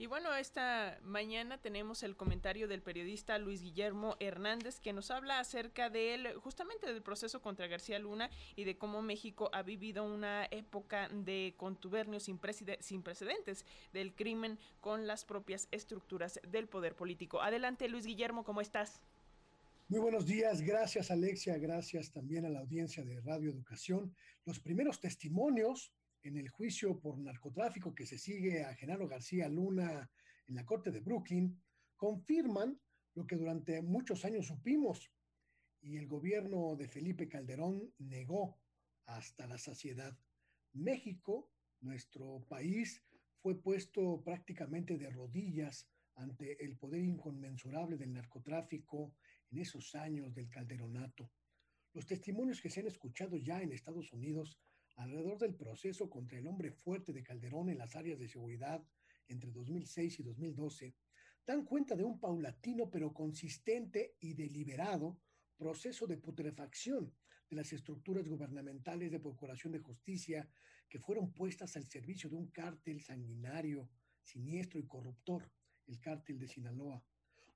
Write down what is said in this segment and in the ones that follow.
Y bueno, esta mañana tenemos el comentario del periodista Luis Guillermo Hernández que nos habla acerca de él, justamente del proceso contra García Luna y de cómo México ha vivido una época de contubernio sin, sin precedentes del crimen con las propias estructuras del poder político. Adelante, Luis Guillermo, ¿cómo estás? Muy buenos días, gracias Alexia, gracias también a la audiencia de Radio Educación. Los primeros testimonios en el juicio por narcotráfico que se sigue a Genaro García Luna en la Corte de Brooklyn, confirman lo que durante muchos años supimos y el gobierno de Felipe Calderón negó hasta la saciedad. México, nuestro país, fue puesto prácticamente de rodillas ante el poder inconmensurable del narcotráfico en esos años del calderonato. Los testimonios que se han escuchado ya en Estados Unidos alrededor del proceso contra el hombre fuerte de Calderón en las áreas de seguridad entre 2006 y 2012, dan cuenta de un paulatino pero consistente y deliberado proceso de putrefacción de las estructuras gubernamentales de procuración de justicia que fueron puestas al servicio de un cártel sanguinario, siniestro y corruptor, el cártel de Sinaloa.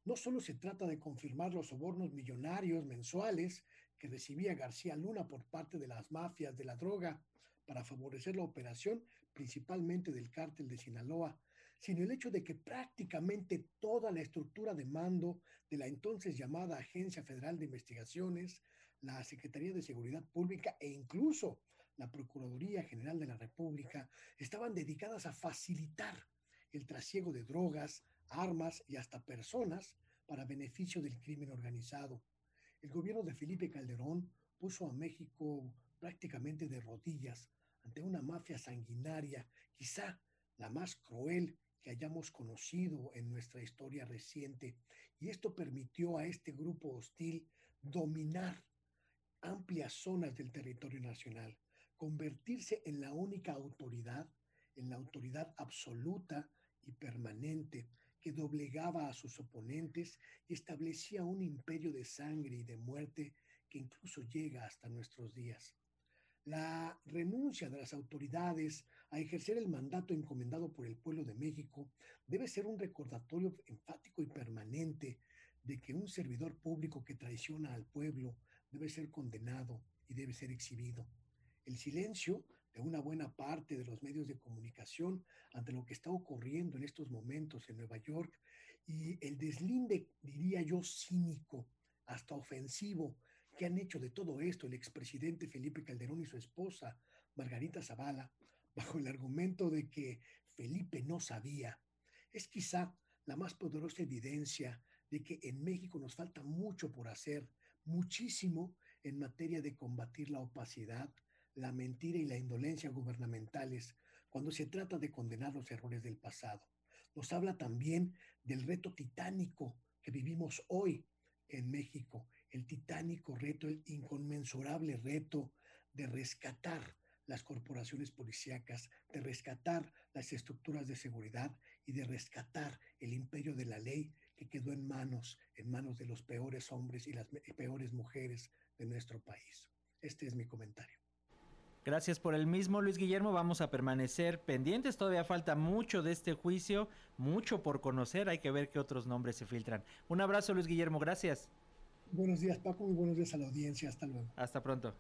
No solo se trata de confirmar los sobornos millonarios mensuales que recibía García Luna por parte de las mafias de la droga para favorecer la operación principalmente del cártel de Sinaloa, sino el hecho de que prácticamente toda la estructura de mando de la entonces llamada Agencia Federal de Investigaciones, la Secretaría de Seguridad Pública e incluso la Procuraduría General de la República estaban dedicadas a facilitar el trasiego de drogas, armas y hasta personas para beneficio del crimen organizado. El gobierno de Felipe Calderón puso a México prácticamente de rodillas ante una mafia sanguinaria, quizá la más cruel que hayamos conocido en nuestra historia reciente, y esto permitió a este grupo hostil dominar amplias zonas del territorio nacional, convertirse en la única autoridad, en la autoridad absoluta y permanente que doblegaba a sus oponentes y establecía un imperio de sangre y de muerte que incluso llega hasta nuestros días. La renuncia de las autoridades a ejercer el mandato encomendado por el pueblo de México debe ser un recordatorio enfático y permanente de que un servidor público que traiciona al pueblo debe ser condenado y debe ser exhibido el silencio de una buena parte de los medios de comunicación ante lo que está ocurriendo en estos momentos en Nueva York. Y el deslinde, diría yo, cínico, hasta ofensivo, que han hecho de todo esto el expresidente Felipe Calderón y su esposa, Margarita Zavala, bajo el argumento de que Felipe no sabía, es quizá la más poderosa evidencia de que en México nos falta mucho por hacer, muchísimo en materia de combatir la opacidad, la mentira y la indolencia gubernamentales cuando se trata de condenar los errores del pasado. Nos habla también del reto titánico que vivimos hoy en México, el titánico reto, el inconmensurable reto de rescatar las corporaciones policíacas, de rescatar las estructuras de seguridad y de rescatar el imperio de la ley que quedó en manos, en manos de los peores hombres y las peores mujeres de nuestro país. Este es mi comentario. Gracias por el mismo, Luis Guillermo. Vamos a permanecer pendientes. Todavía falta mucho de este juicio, mucho por conocer. Hay que ver qué otros nombres se filtran. Un abrazo, Luis Guillermo. Gracias. Buenos días, Paco, y buenos días a la audiencia. Hasta luego. Hasta pronto.